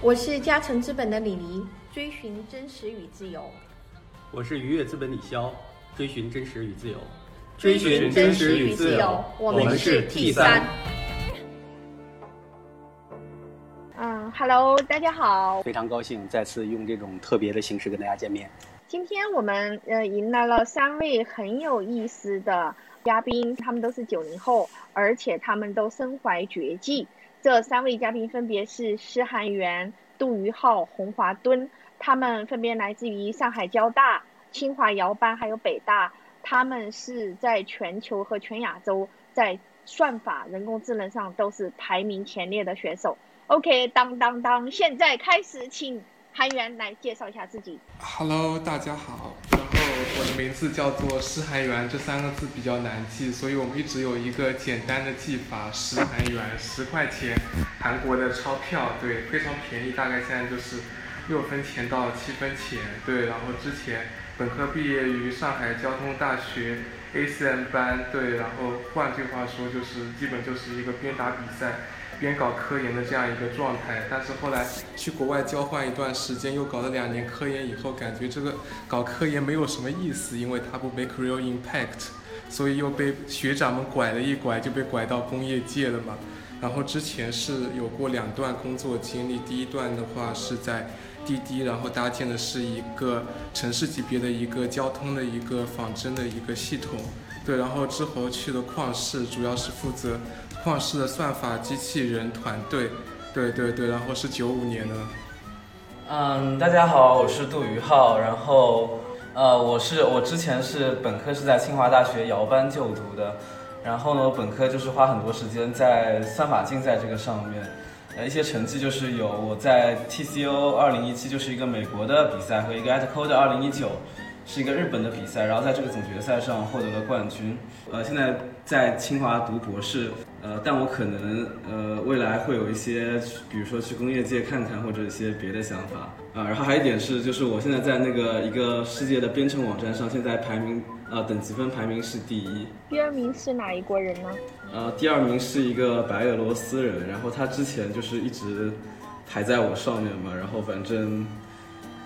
我是嘉诚资本的李黎，追寻真实与自由。我是愉悦资本李潇，追寻真实与自由。追寻真实与自由，我们是 T 三。嗯，Hello，大家好，非常高兴再次用这种特别的形式跟大家见面。今天我们呃迎来了三位很有意思的嘉宾，他们都是九零后，而且他们都身怀绝技。这三位嘉宾分别是施涵源、杜于浩、洪华敦，他们分别来自于上海交大、清华姚班还有北大。他们是在全球和全亚洲在算法、人工智能上都是排名前列的选手。OK，当当当，现在开始，请韩源来介绍一下自己。Hello，大家好。然后我的名字叫做施韩源，这三个字比较难记，所以我们一直有一个简单的记法：施韩源，十块钱，韩国的钞票，对，非常便宜，大概现在就是六分钱到七分钱，对。然后之前。本科毕业于上海交通大学 ACM 班，对，然后换句话说就是基本就是一个边打比赛边搞科研的这样一个状态。但是后来去国外交换一段时间，又搞了两年科研以后，感觉这个搞科研没有什么意思，因为它不 make real impact，所以又被学长们拐了一拐，就被拐到工业界了嘛。然后之前是有过两段工作经历，第一段的话是在。滴滴，然后搭建的是一个城市级别的一个交通的一个仿真的一个系统，对，然后之后去了旷视，主要是负责旷视的算法机器人团队，对对对，然后是九五年的。嗯，大家好，我是杜宇浩，然后呃，我是我之前是本科是在清华大学摇班就读的，然后呢，本科就是花很多时间在算法竞赛这个上面。呃，一些成绩就是有我在 TCO 二零一七就是一个美国的比赛和一个 AtCode 二零一九是一个日本的比赛，然后在这个总决赛上获得了冠军。呃，现在在清华读博士，呃，但我可能呃未来会有一些，比如说去工业界看看或者一些别的想法啊。然后还有一点是，就是我现在在那个一个世界的编程网站上，现在排名呃等级分排名是第一。第二名是哪一国人呢？呃，第二名是一个白俄罗斯人，然后他之前就是一直排在我上面嘛，然后反正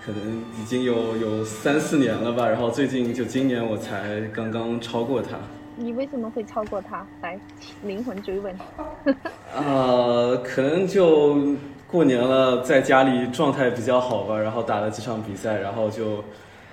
可能已经有有三四年了吧，然后最近就今年我才刚刚超过他。你为什么会超过他？来，灵魂追问。呃，可能就过年了，在家里状态比较好吧，然后打了几场比赛，然后就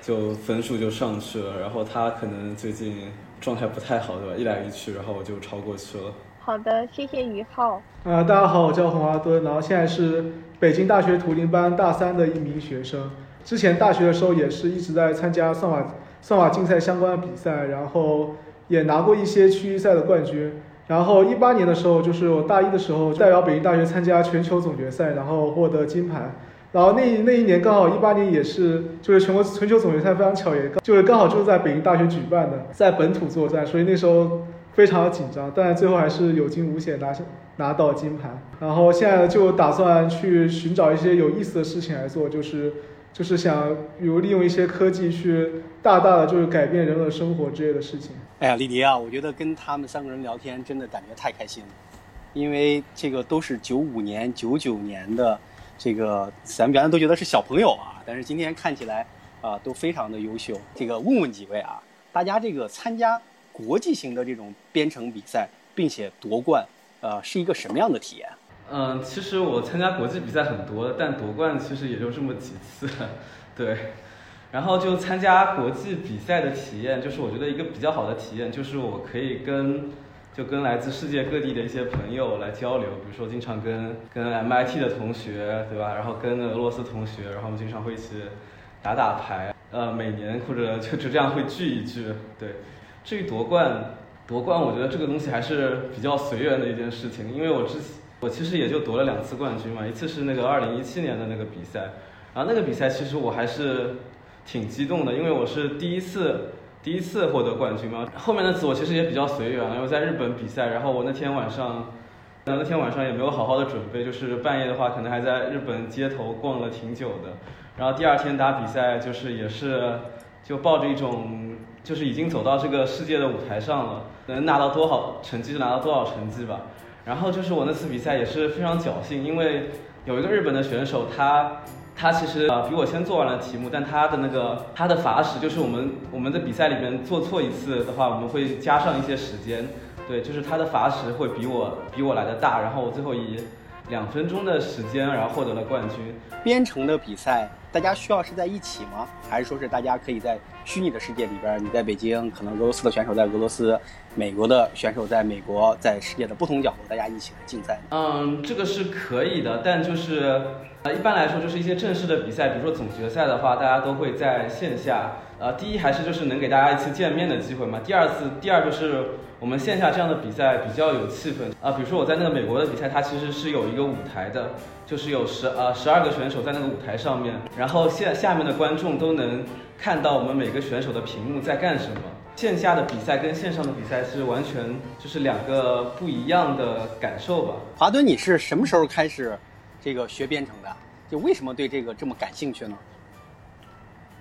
就分数就上去了，然后他可能最近。状态不太好，对吧？一来一去，然后我就超过去了。好的，谢谢于浩。啊，大家好，我叫洪阿敦，然后现在是北京大学图灵班大三的一名学生。之前大学的时候也是一直在参加算法算法竞赛相关的比赛，然后也拿过一些区域赛的冠军。然后一八年的时候，就是我大一的时候代表北京大学参加全球总决赛，然后获得金牌。然后那那一年刚好一八年也是就是全国全球总决赛非常巧也就是刚好就是在北京大学举办的，在本土作战，所以那时候非常的紧张，但最后还是有惊无险拿下拿到金牌。然后现在就打算去寻找一些有意思的事情来做，就是 就是想比如利用一些科技去大大的就是改变人们的生活之类的事情。哎呀，李迪啊，我觉得跟他们三个人聊天真的感觉太开心了，因为这个都是九五年、九九年的。这个咱们原来都觉得是小朋友啊，但是今天看起来啊都非常的优秀。这个问问几位啊，大家这个参加国际型的这种编程比赛，并且夺冠，呃，是一个什么样的体验？嗯，其实我参加国际比赛很多，但夺冠其实也就这么几次，对。然后就参加国际比赛的体验，就是我觉得一个比较好的体验，就是我可以跟。就跟来自世界各地的一些朋友来交流，比如说经常跟跟 MIT 的同学，对吧？然后跟俄罗斯同学，然后我们经常会一起打打牌，呃，每年或者就就这样会聚一聚。对，至于夺冠，夺冠，我觉得这个东西还是比较随缘的一件事情，因为我之我其实也就夺了两次冠军嘛，一次是那个2017年的那个比赛，然后那个比赛其实我还是挺激动的，因为我是第一次。第一次获得冠军嘛，后面的次我其实也比较随缘，因为在日本比赛，然后我那天晚上，那那天晚上也没有好好的准备，就是半夜的话，可能还在日本街头逛了挺久的，然后第二天打比赛，就是也是就抱着一种，就是已经走到这个世界的舞台上了，能拿到多少成绩就拿到多少成绩吧。然后就是我那次比赛也是非常侥幸，因为有一个日本的选手，他他其实呃比我先做完了题目，但他的那个他的罚时就是我们我们在比赛里面做错一次的话，我们会加上一些时间，对，就是他的罚时会比我比我来的大，然后我最后以两分钟的时间，然后获得了冠军。编程的比赛，大家需要是在一起吗？还是说是大家可以在虚拟的世界里边？你在北京，可能俄罗斯的选手在俄罗斯，美国的选手在美国，在世界的不同角落，大家一起来竞赛。嗯，这个是可以的，但就是呃，一般来说就是一些正式的比赛，比如说总决赛的话，大家都会在线下。呃，第一还是就是能给大家一次见面的机会嘛。第二次，第二就是我们线下这样的比赛比较有气氛啊。比如说我在那个美国的比赛，它其实是有一个舞台的，就是有十呃十二个选手在那个舞台上面，然后线下面的观众都能看到我们每个选手的屏幕在干什么。线下的比赛跟线上的比赛是完全就是两个不一样的感受吧。华顿，你是什么时候开始这个学编程的？就为什么对这个这么感兴趣呢？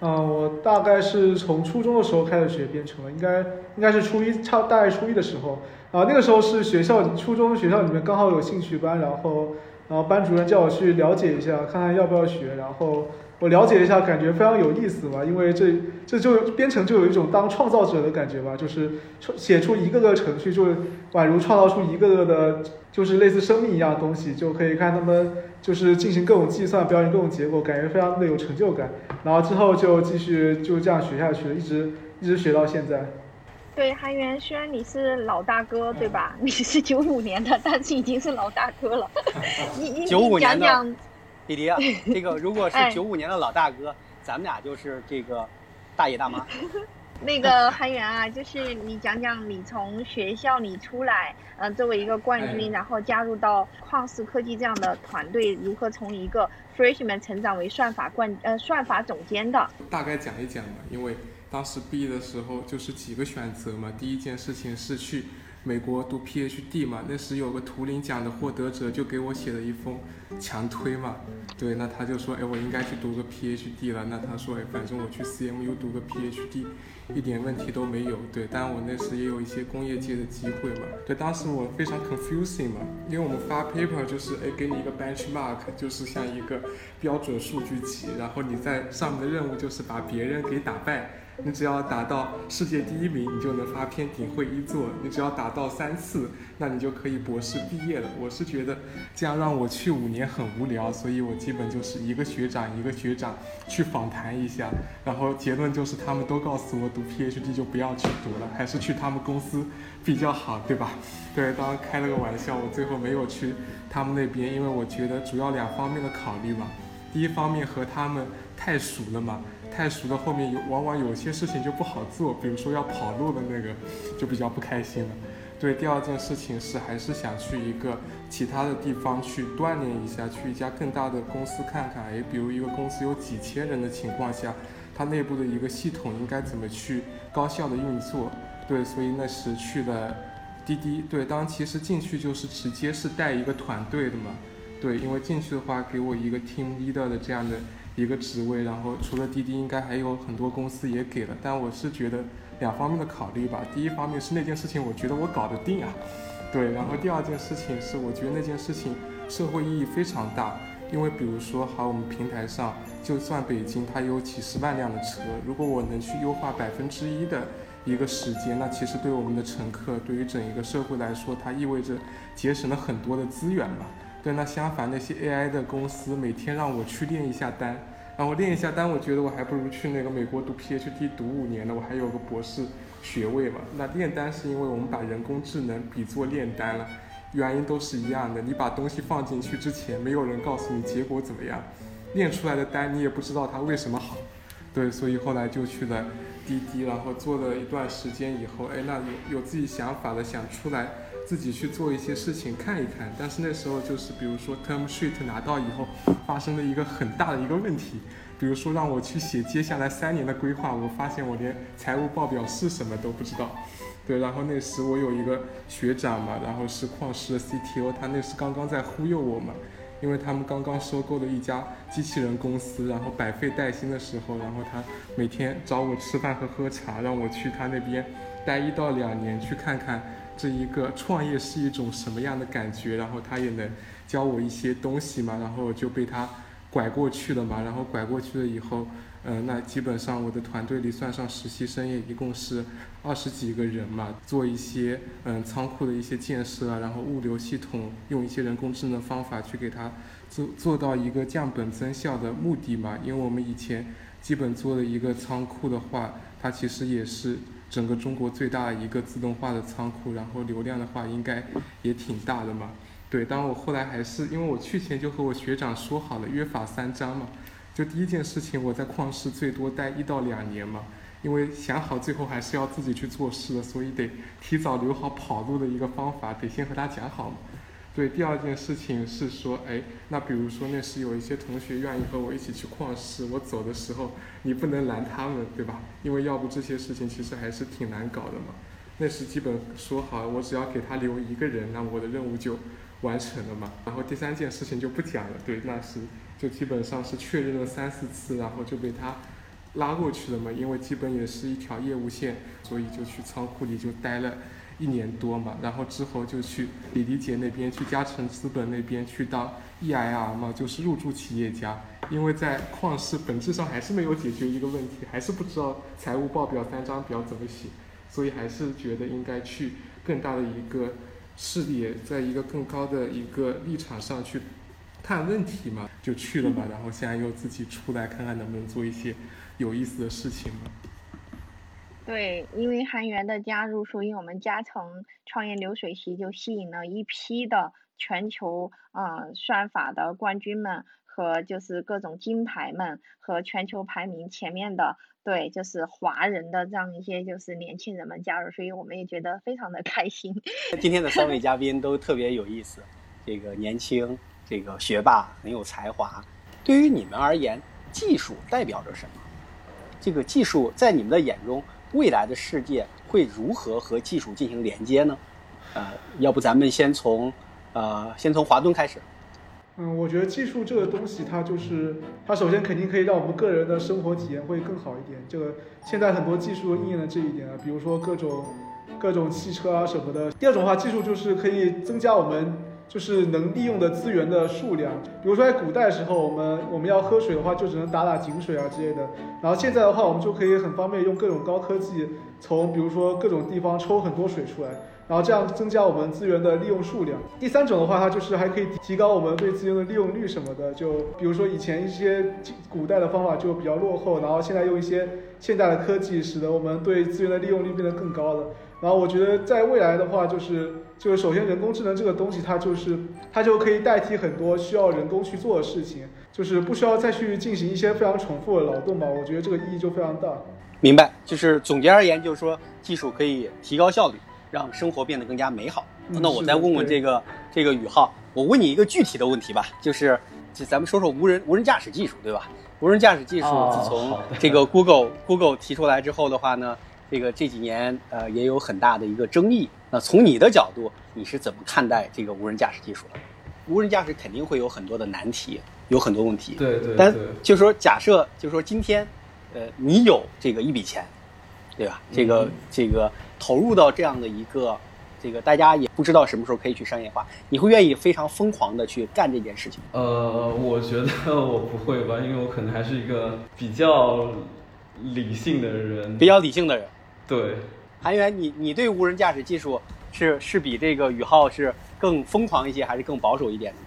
嗯，我大概是从初中的时候开始学编程了，应该应该是初一，差大概初一的时候，然后那个时候是学校初中学校里面刚好有兴趣班，然后然后班主任叫我去了解一下，看看要不要学，然后我了解一下，感觉非常有意思嘛，因为这这就编程就有一种当创造者的感觉吧，就是写出一个个程序，就宛如创造出一个个的，就是类似生命一样的东西，就可以看他们就是进行各种计算，表演各种结果，感觉非常的有成就感。然后之后就继续就这样学下去了，一直一直学到现在。对，韩元，虽然你是老大哥，对吧？你是九五年的，但是已经是老大哥了。你你九五年的讲，弟弟啊，这个如果是哎九五年的老大哥，咱们俩就是这个大爷大妈。那个韩元啊，就是你讲讲你从学校里出来，呃，作为一个冠军，然后加入到旷视科技这样的团队，如何从一个 freshman 成长为算法冠呃算法总监的？大概讲一讲吧，因为当时毕业的时候就是几个选择嘛。第一件事情是去美国读 PhD 嘛，那时有个图灵奖的获得者就给我写了一封强推嘛。对，那他就说，哎，我应该去读个 PhD 了。那他说，哎，反正我去 CMU 读个 PhD，一点问题都没有。对，当然我那时也有一些工业界的机会嘛。对，当时我非常 confusing 嘛，因为我们发 paper 就是，哎，给你一个 benchmark，就是像一个标准数据集，然后你在上面的任务就是把别人给打败。你只要达到世界第一名，你就能发篇顶会一作；你只要达到三次，那你就可以博士毕业了。我是觉得这样让我去五年很无聊，所以我基本就是一个学长一个学长去访谈一下，然后结论就是他们都告诉我读 PhD 就不要去读了，还是去他们公司比较好，对吧？对，当然开了个玩笑，我最后没有去他们那边，因为我觉得主要两方面的考虑嘛。第一方面和他们太熟了嘛，太熟的后面有往往有些事情就不好做，比如说要跑路的那个，就比较不开心了。对，第二件事情是还是想去一个其他的地方去锻炼一下，去一家更大的公司看看。诶，比如一个公司有几千人的情况下，它内部的一个系统应该怎么去高效的运作。对，所以那时去了滴滴。对，当其实进去就是直接是带一个团队的嘛。对，因为进去的话给我一个 team leader 的这样的一个职位，然后除了滴滴，应该还有很多公司也给了，但我是觉得两方面的考虑吧。第一方面是那件事情，我觉得我搞得定啊，对。然后第二件事情是，我觉得那件事情社会意义非常大，因为比如说，好，我们平台上就算北京它有几十万辆的车，如果我能去优化百分之一的一个时间，那其实对我们的乘客，对于整一个社会来说，它意味着节省了很多的资源嘛。对，那相反，那些 AI 的公司每天让我去练一下单，然后练一下单，我觉得我还不如去那个美国读 PhD 读五年呢，我还有个博士学位嘛。那炼单是因为我们把人工智能比作炼丹了，原因都是一样的。你把东西放进去之前，没有人告诉你结果怎么样，练出来的单你也不知道它为什么好。对，所以后来就去了滴滴，然后做了一段时间以后，哎，那有有自己想法了，想出来。自己去做一些事情看一看，但是那时候就是比如说 term sheet 拿到以后，发生了一个很大的一个问题，比如说让我去写接下来三年的规划，我发现我连财务报表是什么都不知道。对，然后那时我有一个学长嘛，然后是旷视的 CTO，他那时刚刚在忽悠我嘛，因为他们刚刚收购了一家机器人公司，然后百废待兴的时候，然后他每天找我吃饭和喝茶，让我去他那边待一到两年去看看。这一个创业是一种什么样的感觉，然后他也能教我一些东西嘛，然后就被他拐过去了嘛，然后拐过去了以后，嗯，那基本上我的团队里算上实习生也一共是二十几个人嘛，做一些嗯仓库的一些建设啊，然后物流系统用一些人工智能方法去给他做做到一个降本增效的目的嘛，因为我们以前基本做的一个仓库的话，它其实也是。整个中国最大的一个自动化的仓库，然后流量的话应该也挺大的嘛。对，但我后来还是因为我去前就和我学长说好了约法三章嘛，就第一件事情我在旷世最多待一到两年嘛，因为想好最后还是要自己去做事的，所以得提早留好跑路的一个方法，得先和他讲好嘛。对，第二件事情是说，哎，那比如说那时有一些同学愿意和我一起去矿市，我走的时候你不能拦他们，对吧？因为要不这些事情其实还是挺难搞的嘛。那时基本说好，我只要给他留一个人，那我的任务就完成了嘛。然后第三件事情就不讲了，对，那时就基本上是确认了三四次，然后就被他拉过去了嘛。因为基本也是一条业务线，所以就去仓库里就待了。一年多嘛，然后之后就去李丽姐那边，去嘉诚资本那边去当 EIR 嘛，就是入驻企业家。因为在旷世本质上还是没有解决一个问题，还是不知道财务报表三张表怎么写，所以还是觉得应该去更大的一个视野，在一个更高的一个立场上去看问题嘛，就去了嘛。然后现在又自己出来看看能不能做一些有意思的事情嘛。对，因为韩元的加入，所以我们嘉诚创业流水席就吸引了一批的全球啊算法的冠军们和就是各种金牌们和全球排名前面的对就是华人的这样一些就是年轻人们加入，所以我们也觉得非常的开心。今天的三位嘉宾都特别有意思，这个年轻，这个学霸，很有才华。对于你们而言，技术代表着什么？这个技术在你们的眼中？未来的世界会如何和技术进行连接呢？呃，要不咱们先从，呃，先从华顿开始。嗯，我觉得技术这个东西，它就是它首先肯定可以让我们个人的生活体验会更好一点。这个现在很多技术应验了这一点啊，比如说各种各种汽车啊什么的。第二种话，技术就是可以增加我们。就是能利用的资源的数量，比如说在古代时候，我们我们要喝水的话，就只能打打井水啊之类的。然后现在的话，我们就可以很方便用各种高科技，从比如说各种地方抽很多水出来，然后这样增加我们资源的利用数量。第三种的话，它就是还可以提高我们对资源的利用率什么的。就比如说以前一些古代的方法就比较落后，然后现在用一些现代的科技，使得我们对资源的利用率变得更高了。然后我觉得在未来的话，就是就是首先人工智能这个东西，它就是它就可以代替很多需要人工去做的事情，就是不需要再去进行一些非常重复的劳动嘛。我觉得这个意义就非常大。明白，就是总结而言，就是说技术可以提高效率，让生活变得更加美好。那我再问问这个这个宇浩，我问你一个具体的问题吧，就是就咱们说说无人无人驾驶技术，对吧？无人驾驶技术自从这个 Google Google 提出来之后的话呢？这个这几年呃也有很大的一个争议。那从你的角度，你是怎么看待这个无人驾驶技术的？无人驾驶肯定会有很多的难题，有很多问题。对对。但就说假设，就说今天，呃，你有这个一笔钱，对吧？这个这个投入到这样的一个，这个大家也不知道什么时候可以去商业化，你会愿意非常疯狂的去干这件事情？呃，我觉得 我不会吧，因为我可能还是一个比较理性的人，比较理性的人。对，韩元，你你对无人驾驶技术是是比这个宇浩是更疯狂一些，还是更保守一点呢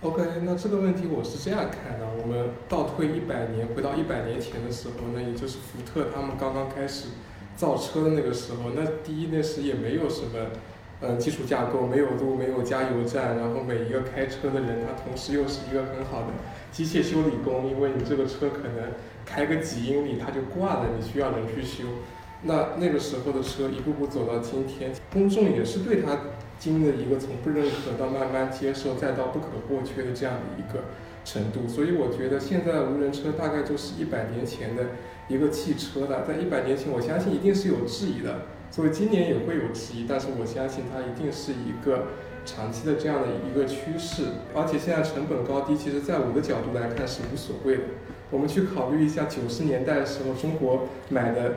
？OK，那这个问题我是这样看的：我们倒退一百年，回到一百年前的时候，那也就是福特他们刚刚开始造车的那个时候。那第一那时也没有什么，嗯，基础架构，没有路，没有加油站，然后每一个开车的人，他同时又是一个很好的机械修理工，因为你这个车可能开个几英里它就挂了，你需要人去修。那那个时候的车一步步走到今天，公众也是对它经历了一个从不认可到慢慢接受，再到不可或缺的这样的一个程度。所以我觉得现在无人车大概就是一百年前的一个汽车了。在一百年前，我相信一定是有质疑的，所以今年也会有质疑。但是我相信它一定是一个长期的这样的一个趋势。而且现在成本高低，其实在我的角度来看是无所谓的。我们去考虑一下九十年代的时候，中国买的。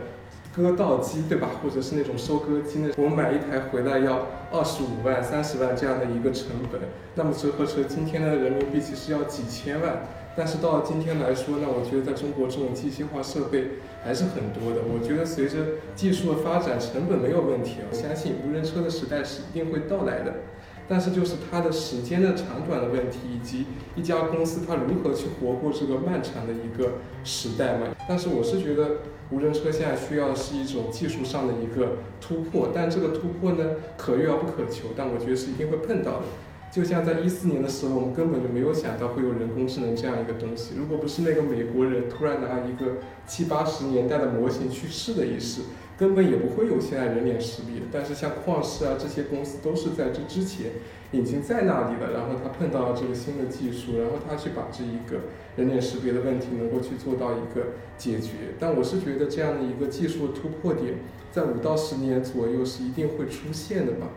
割稻机，对吧？或者是那种收割机呢？我们买一台回来要二十五万、三十万这样的一个成本，那么折合成今天的人民币其实要几千万。但是到今天来说呢，我觉得在中国这种机械化设备还是很多的。我觉得随着技术的发展，成本没有问题，我相信无人车的时代是一定会到来的。但是就是它的时间的长短的问题，以及一家公司它如何去活过这个漫长的一个时代嘛。但是我是觉得无人车现在需要的是一种技术上的一个突破，但这个突破呢可遇而不可求，但我觉得是一定会碰到的。就像在一四年的时候，我们根本就没有想到会有人工智能这样一个东西。如果不是那个美国人突然拿一个七八十年代的模型去试了一试。根本也不会有现在人脸识别，但是像旷视啊这些公司都是在这之前已经在那里了，然后他碰到了这个新的技术，然后他去把这一个人脸识别的问题能够去做到一个解决。但我是觉得这样的一个技术的突破点，在五到十年左右是一定会出现的吧？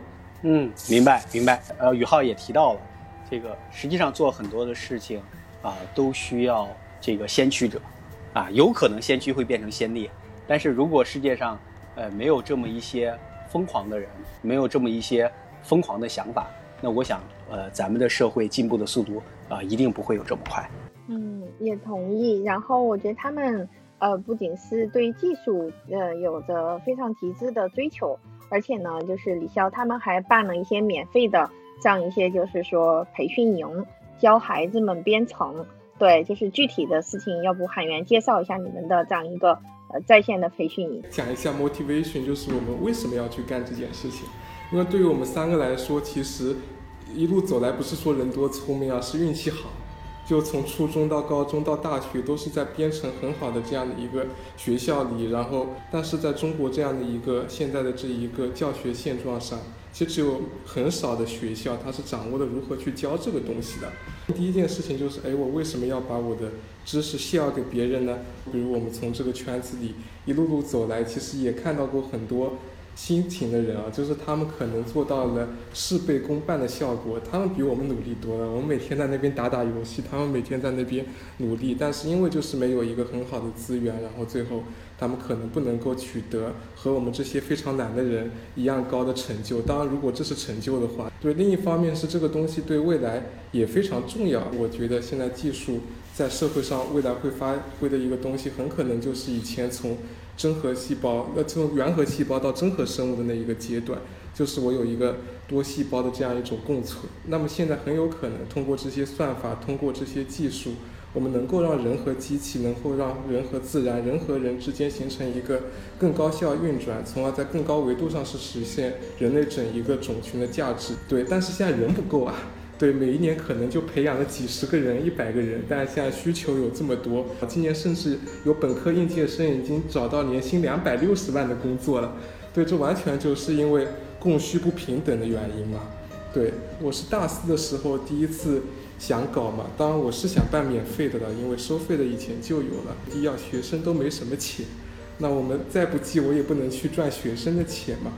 嗯，明白明白。呃，宇浩也提到了，这个实际上做很多的事情啊，都需要这个先驱者，啊，有可能先驱会变成先烈，但是如果世界上呃，没有这么一些疯狂的人，没有这么一些疯狂的想法，那我想，呃，咱们的社会进步的速度啊，一定不会有这么快。嗯，也同意。然后我觉得他们，呃，不仅是对技术，呃，有着非常极致的追求，而且呢，就是李潇他们还办了一些免费的这样一些，就是说培训营，教孩子们编程。对，就是具体的事情，要不海源介绍一下你们的这样一个。在线的培训，讲一下 motivation，就是我们为什么要去干这件事情。因为对于我们三个来说，其实一路走来不是说人多聪明啊，是运气好。就从初中到高中到大学，都是在编程很好的这样的一个学校里。然后，但是在中国这样的一个现在的这一个教学现状上。其实只有很少的学校，它是掌握了如何去教这个东西的。第一件事情就是，哎，我为什么要把我的知识泄给别人呢？比如我们从这个圈子里一路路走来，其实也看到过很多。辛勤的人啊，就是他们可能做到了事倍功半的效果，他们比我们努力多了。我们每天在那边打打游戏，他们每天在那边努力，但是因为就是没有一个很好的资源，然后最后他们可能不能够取得和我们这些非常懒的人一样高的成就。当然，如果这是成就的话，对。另一方面是这个东西对未来也非常重要。我觉得现在技术在社会上未来会发挥的一个东西，很可能就是以前从。真核细胞，那从原核细胞到真核生物的那一个阶段，就是我有一个多细胞的这样一种共存。那么现在很有可能通过这些算法，通过这些技术，我们能够让人和机器，能够让人和自然，人和人之间形成一个更高效运转，从而在更高维度上是实现人类整一个种群的价值。对，但是现在人不够啊。对，每一年可能就培养了几十个人、一百个人，但是现在需求有这么多。今年甚至有本科应届生已经找到年薪两百六十万的工作了。对，这完全就是因为供需不平等的原因嘛。对，我是大四的时候第一次想搞嘛，当然我是想办免费的了，因为收费的以前就有了。第一，学生都没什么钱，那我们再不济，我也不能去赚学生的钱嘛。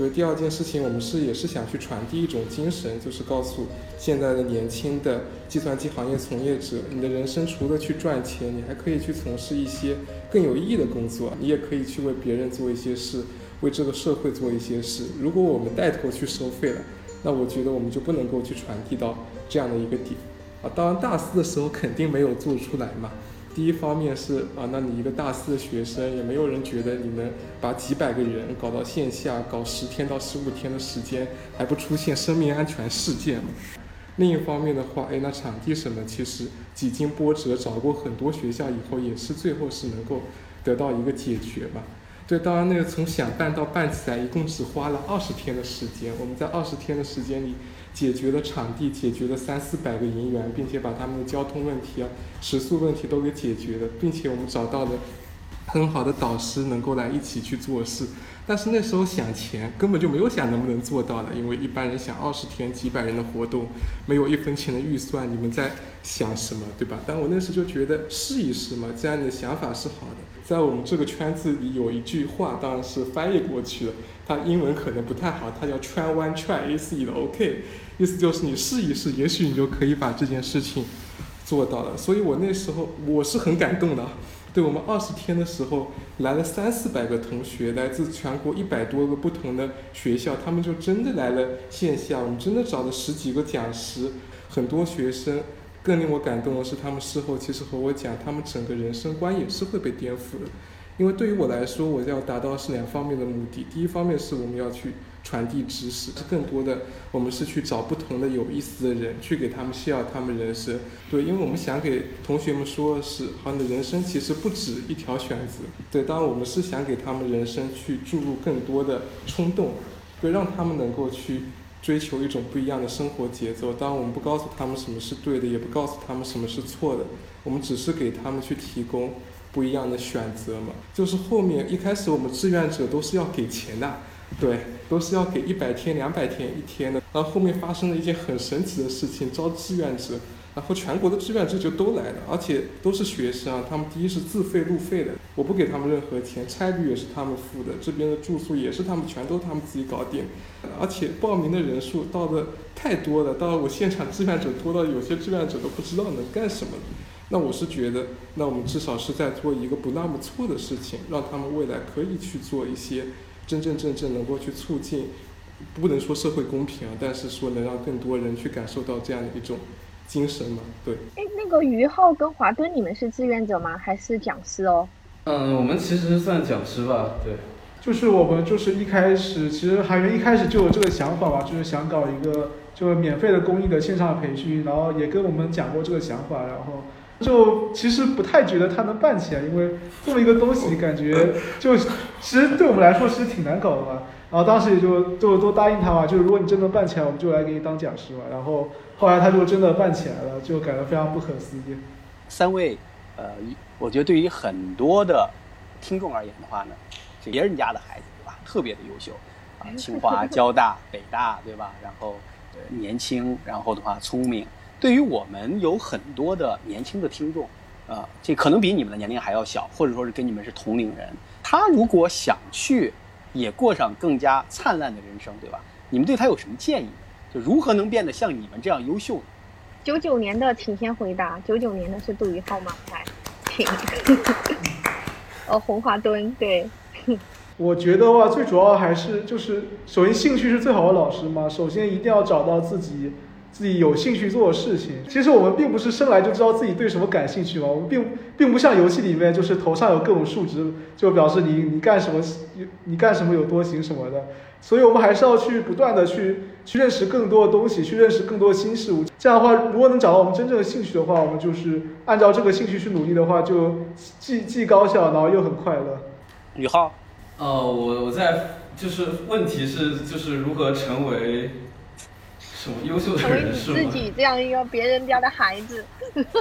对，第二件事情，我们是也是想去传递一种精神，就是告诉现在的年轻的计算机行业从业者，你的人生除了去赚钱，你还可以去从事一些更有意义的工作，你也可以去为别人做一些事，为这个社会做一些事。如果我们带头去收费了，那我觉得我们就不能够去传递到这样的一个点。啊，当然大四的时候肯定没有做出来嘛。第一方面是啊，那你一个大四的学生，也没有人觉得你能把几百个人搞到线下，搞十天到十五天的时间，还不出现生命安全事件嘛？另一方面的话，哎，那场地什么，其实几经波折，找过很多学校以后，也是最后是能够得到一个解决吧。对，当然那个从想办到办起来，一共只花了二十天的时间。我们在二十天的时间里。解决了场地，解决了三四百个银元，并且把他们的交通问题啊、食宿问题都给解决了，并且我们找到了很好的导师，能够来一起去做事。但是那时候想钱，根本就没有想能不能做到的，因为一般人想二十天几百人的活动，没有一分钱的预算，你们在想什么，对吧？但我那时就觉得试一试嘛，这样的想法是好的。在我们这个圈子里有一句话，当然是翻译过去了，它英文可能不太好，它叫 “try one try is it OK”，意思就是你试一试，也许你就可以把这件事情做到了。所以我那时候我是很感动的。对我们二十天的时候来了三四百个同学，来自全国一百多个不同的学校，他们就真的来了线下，我们真的找了十几个讲师，很多学生。更令我感动的是，他们事后其实和我讲，他们整个人生观也是会被颠覆的。因为对于我来说，我要达到是两方面的目的。第一方面是我们要去传递知识，更多的我们是去找不同的有意思的人，去给他们 share 他们人生。对，因为我们想给同学们说的是，好，你的人生其实不止一条选择。对，当然我们是想给他们人生去注入更多的冲动，对，让他们能够去。追求一种不一样的生活节奏。当然，我们不告诉他们什么是对的，也不告诉他们什么是错的。我们只是给他们去提供不一样的选择嘛。就是后面一开始我们志愿者都是要给钱的，对，都是要给一百天、两百天、一天的。然后后面发生了一件很神奇的事情，招志愿者。然后全国的志愿者就都来了，而且都是学生啊。他们第一是自费路费的，我不给他们任何钱，差旅也是他们付的，这边的住宿也是他们全都他们自己搞定。而且报名的人数到的太多了，到了我现场志愿者多到有些志愿者都不知道能干什么。那我是觉得，那我们至少是在做一个不那么错的事情，让他们未来可以去做一些真真正正能够去促进，不能说社会公平啊，但是说能让更多人去感受到这样的一种。精神嘛，对。哎，那个于浩跟华敦，你们是志愿者吗？还是讲师哦？嗯，我们其实算讲师吧，对。就是我们就是一开始，其实韩源一开始就有这个想法吧，就是想搞一个就是免费的公益的线上培训，然后也跟我们讲过这个想法，然后就其实不太觉得它能办起来，因为这么一个东西感觉就其实对我们来说其实挺难搞的嘛。然后当时也就就都答应他嘛，就是如果你真能办起来，我们就来给你当讲师嘛。然后后来他就真的办起来了，就感觉非常不可思议。三位，呃，我觉得对于很多的听众而言的话呢，别人家的孩子对吧，特别的优秀啊，清华、交大、北大对吧？然后年轻，然后的话聪明。对于我们有很多的年轻的听众，啊，这可能比你们的年龄还要小，或者说是跟你们是同龄人，他如果想去。也过上更加灿烂的人生，对吧？你们对他有什么建议？就如何能变得像你们这样优秀？九九年的，请先回答。九九年的是杜宇浩吗？来，请。呃，红华墩，对。我觉得话，最主要还是就是，首先兴趣是最好的老师嘛。首先一定要找到自己。自己有兴趣做的事情，其实我们并不是生来就知道自己对什么感兴趣嘛。我们并并不像游戏里面，就是头上有各种数值，就表示你你干什么，你干什么有多行什么的。所以我们还是要去不断的去去认识更多的东西，去认识更多的新事物。这样的话，如果能找到我们真正的兴趣的话，我们就是按照这个兴趣去努力的话，就既既高效，然后又很快乐。宇浩，呃，我我在就是问题是就是如何成为。什么优秀的人是自己这样一个别人家的孩子，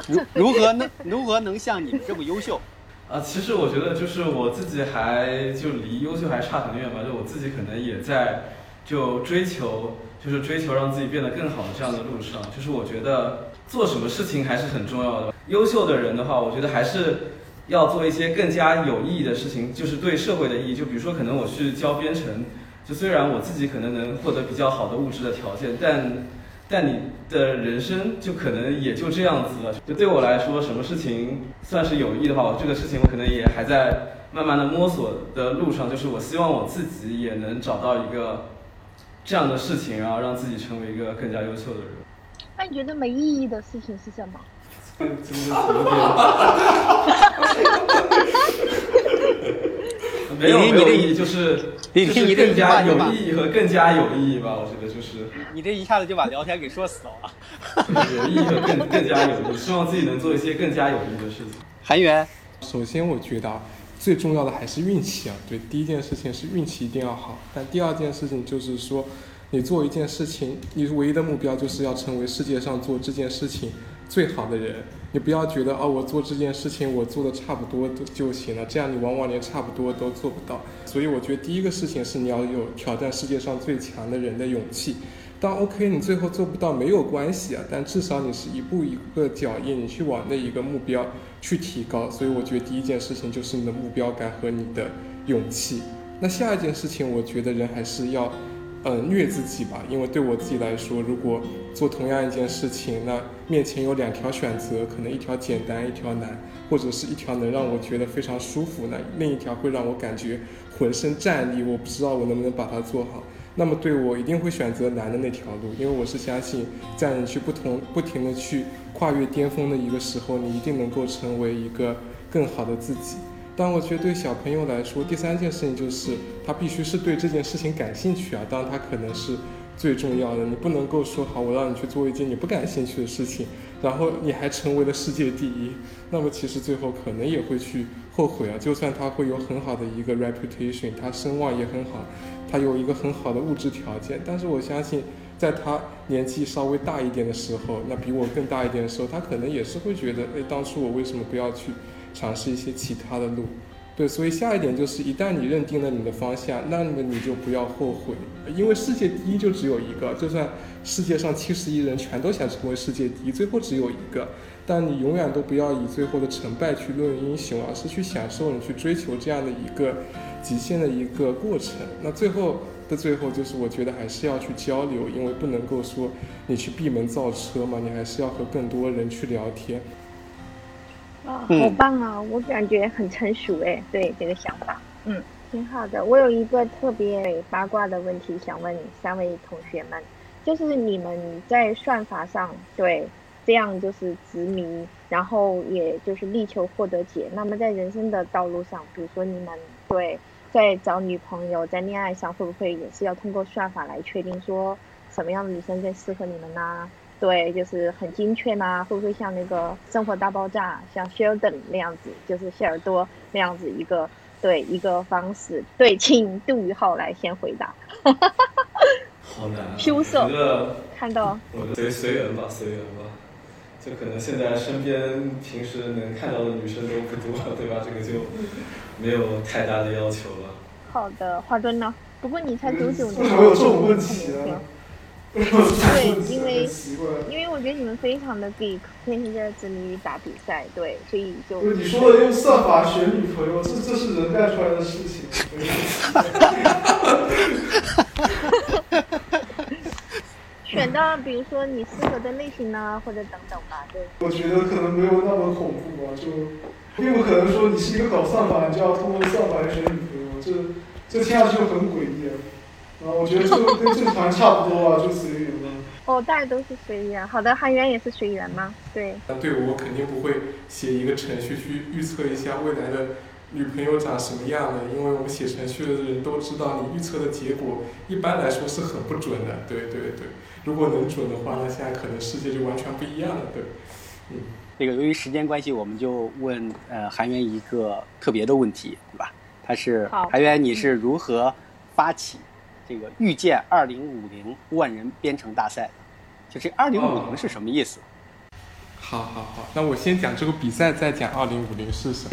如如何能如何能像你们这么优秀？啊，其实我觉得就是我自己还就离优秀还差很远吧，就我自己可能也在就追求，就是追求让自己变得更好的这样的路上。就是我觉得做什么事情还是很重要的。优秀的人的话，我觉得还是要做一些更加有意义的事情，就是对社会的意义。就比如说，可能我去教编程。就虽然我自己可能能获得比较好的物质的条件，但但你的人生就可能也就这样子了。就对我来说，什么事情算是有益的话，这个事情我可能也还在慢慢的摸索的路上。就是我希望我自己也能找到一个这样的事情，然后让自己成为一个更加优秀的人。那你觉得没意义的事情是什么？没有没有意义，就是就是更加有意义和更加有意义吧。我觉得就是。你这一下子就把聊天给说死了。有意义和更更加有意义，希望自己能做一些更加有意义的事情。韩源，首先我觉得最重要的还是运气啊。对，第一件事情是运气一定要好，但第二件事情就是说，你做一件事情，你唯一的目标就是要成为世界上做这件事情最好的人。你不要觉得啊，我做这件事情我做的差不多就就行了，这样你往往连差不多都做不到。所以我觉得第一个事情是你要有挑战世界上最强的人的勇气。当 OK，你最后做不到没有关系啊，但至少你是一步一个脚印，你去往那一个目标去提高。所以我觉得第一件事情就是你的目标感和你的勇气。那下一件事情，我觉得人还是要呃，虐自己吧，因为对我自己来说，如果做同样一件事情，那面前有两条选择，可能一条简单，一条难，或者是一条能让我觉得非常舒服，那另一条会让我感觉浑身战栗，我不知道我能不能把它做好。那么对我一定会选择难的那条路，因为我是相信，在你去不同不停的去跨越巅峰的一个时候，你一定能够成为一个更好的自己。但我觉得对小朋友来说，第三件事情就是他必须是对这件事情感兴趣啊。当然，他可能是最重要的。你不能够说好，我让你去做一件你不感兴趣的事情，然后你还成为了世界第一，那么其实最后可能也会去后悔啊。就算他会有很好的一个 reputation，他声望也很好，他有一个很好的物质条件，但是我相信，在他年纪稍微大一点的时候，那比我更大一点的时候，他可能也是会觉得，哎，当初我为什么不要去？尝试一些其他的路，对，所以下一点就是，一旦你认定了你的方向，那么你就不要后悔，因为世界第一就只有一个，就算世界上七十亿人全都想成为世界第一，最后只有一个，但你永远都不要以最后的成败去论英雄，而是去享受你去追求这样的一个极限的一个过程。那最后的最后，就是我觉得还是要去交流，因为不能够说你去闭门造车嘛，你还是要和更多人去聊天。啊，好棒啊！我感觉很成熟哎，对这个想法，嗯，挺好的。我有一个特别八卦的问题想问三位同学们，就是你们在算法上对这样就是执迷，然后也就是力求获得解。那么在人生的道路上，比如说你们对在找女朋友、在恋爱上，会不会也是要通过算法来确定说什么样的女生更适合你们呢？对，就是很精确吗？会不会像那个《生活大爆炸》像 Sheldon 那样子，就是谢尔多那样子一个对一个方式？对，请杜宇浩来先回答。好难，羞涩。看到。我随随缘吧，随缘吧。就可能现在身边平时能看到的女生都不多，对吧？这个就没有太大的要求了。好的，华顿呢？不过你才九九年，为什么有这种问题啊？对，因为因为我觉得你们非常的 geek，天天在执迷于打比赛，对，所以就。你说的用算法选女朋友，这这是人干出来的事情。选到比如说你适合的类型呢，或者等等吧，对。我觉得可能没有那么恐怖吧，就并不可能说你是一个搞算法，你就要通过算法来选女朋友，这这听上去就很诡异。啊，我觉得就跟正常差不多啊，就随缘嘛。哦，大家都是随缘。好的，韩元也是随缘吗？对。那对我肯定不会写一个程序去预测一下未来的女朋友长什么样的，因为我们写程序的人都知道，你预测的结果一般来说是很不准的。对对对，如果能准的话，那现在可能世界就完全不一样了。对，嗯。这个由于时间关系，我们就问呃韩元一个特别的问题，对吧？他是韩元，你是如何发起？这个遇见二零五零万人编程大赛，就这二零五零是什么意思？好好好，那我先讲这个比赛，再讲二零五零是什么。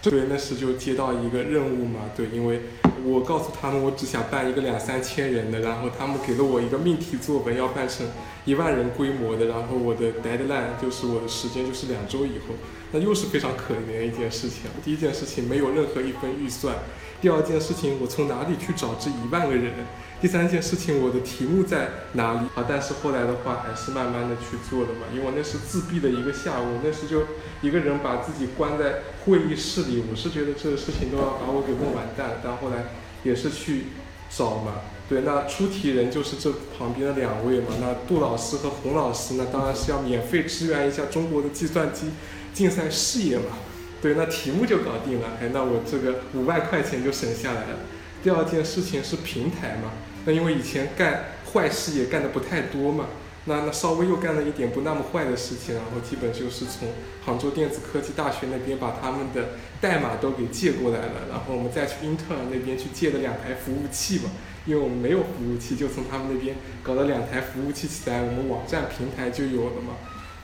对，那时就接到一个任务嘛，对，因为我告诉他们我只想办一个两三千人的，然后他们给了我一个命题作文，要办成一万人规模的，然后我的 deadline 就是我的时间就是两周以后，那又是非常可怜的一件事情。第一件事情没有任何一分预算。第二件事情，我从哪里去找这一万个人？第三件事情，我的题目在哪里？啊，但是后来的话，还是慢慢的去做的嘛，因为那是自闭的一个下午，那时就一个人把自己关在会议室里，我是觉得这个事情都要把我给弄完蛋。但后来也是去找嘛，对，那出题人就是这旁边的两位嘛，那杜老师和洪老师，那当然是要免费支援一下中国的计算机竞赛事业嘛。对，那题目就搞定了，哎，那我这个五万块钱就省下来了。第二件事情是平台嘛，那因为以前干坏事也干的不太多嘛，那那稍微又干了一点不那么坏的事情，然后基本就是从杭州电子科技大学那边把他们的代码都给借过来了，然后我们再去英特尔那边去借了两台服务器嘛，因为我们没有服务器，就从他们那边搞了两台服务器起来，我们网站平台就有了嘛。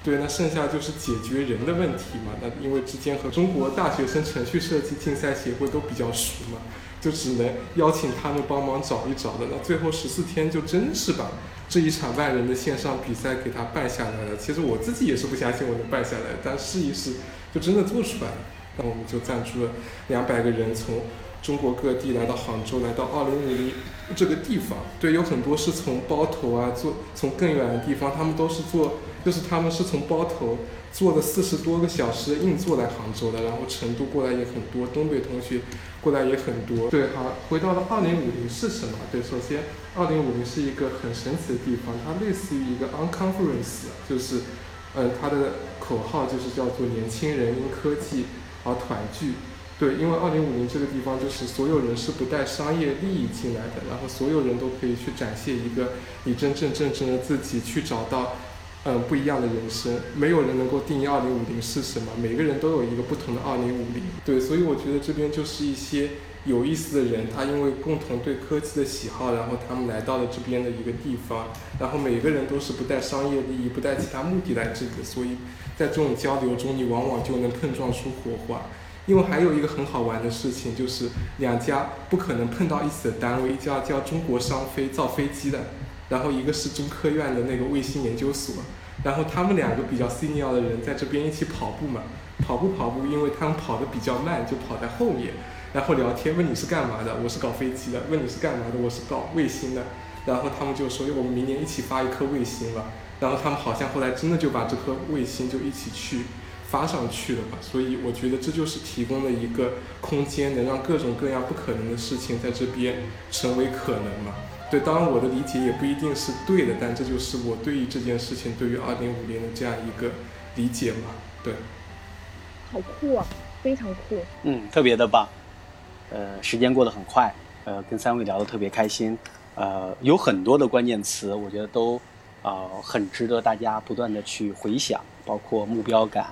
对，那剩下就是解决人的问题嘛。那因为之间和中国大学生程序设计竞赛协会都比较熟嘛，就只能邀请他们帮忙找一找的。那最后十四天就真是把这一场万人的线上比赛给他办下来了。其实我自己也是不相信我能办下来，但试一试就真的做出来了。那我们就赞助了两百个人，从中国各地来到杭州，来到二零五零这个地方。对，有很多是从包头啊，坐从更远的地方，他们都是坐，就是他们是从包头坐了四十多个小时硬座来杭州的，然后成都过来也很多，东北同学过来也很多。对，好，回到了二零五零是什么？对，首先二零五零是一个很神奇的地方，它类似于一个 unconference，就是，嗯，它的口号就是叫做年轻人因科技而团聚。对，因为二零五零这个地方就是所有人是不带商业利益进来的，然后所有人都可以去展现一个你真正正正的自己，去找到嗯不一样的人生。没有人能够定义二零五零是什么，每个人都有一个不同的二零五零。对，所以我觉得这边就是一些有意思的人，他因为共同对科技的喜好，然后他们来到了这边的一个地方，然后每个人都是不带商业利益、不带其他目的来这里的，所以在这种交流中，你往往就能碰撞出火花。因为还有一个很好玩的事情，就是两家不可能碰到一起的单位，一家叫中国商飞造飞机的，然后一个是中科院的那个卫星研究所，然后他们两个比较 senior 的人在这边一起跑步嘛，跑步跑步，因为他们跑的比较慢，就跑在后面，然后聊天，问你是干嘛的，我是搞飞机的，问你是干嘛的，我是搞卫星的，然后他们就说我们明年一起发一颗卫星吧，然后他们好像后来真的就把这颗卫星就一起去。发上去了吧，所以我觉得这就是提供了一个空间，能让各种各样不可能的事情在这边成为可能嘛。对，当然我的理解也不一定是对的，但这就是我对于这件事情，对于二零五零的这样一个理解嘛。对，好酷啊，非常酷。嗯，特别的棒。呃，时间过得很快，呃，跟三位聊得特别开心。呃，有很多的关键词，我觉得都啊、呃、很值得大家不断的去回想，包括目标感。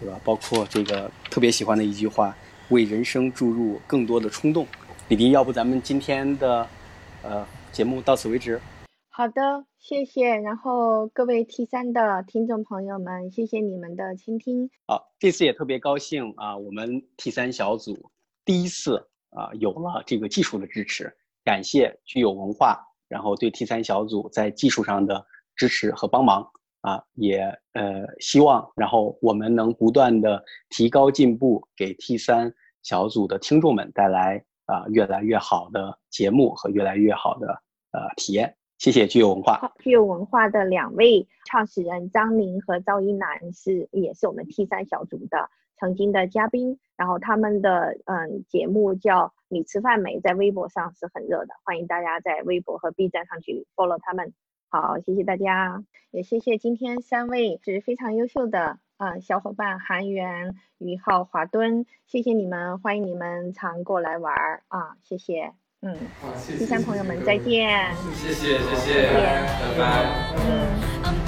对吧？包括这个特别喜欢的一句话，为人生注入更多的冲动。李迪，要不咱们今天的呃节目到此为止。好的，谢谢。然后各位 T 三的听众朋友们，谢谢你们的倾听。好，这次也特别高兴啊，我们 T 三小组第一次啊有了这个技术的支持，感谢具有文化，然后对 T 三小组在技术上的支持和帮忙。啊，也呃希望，然后我们能不断的提高进步，给 T 三小组的听众们带来啊越来越好的节目和越来越好的呃体验。谢谢具有文化。具有文化的两位创始人张宁和赵一楠是也是我们 T 三小组的曾经的嘉宾，然后他们的嗯节目叫你吃饭没，在微博上是很热的，欢迎大家在微博和 B 站上去 follow 他们。好，谢谢大家，也谢谢今天三位是非常优秀的啊、小伙伴，韩元、于浩、华敦，谢谢你们，欢迎你们常过来玩儿啊，谢谢，嗯，好，谢谢。第三朋友们再见，谢谢谢谢，拜拜。嗯。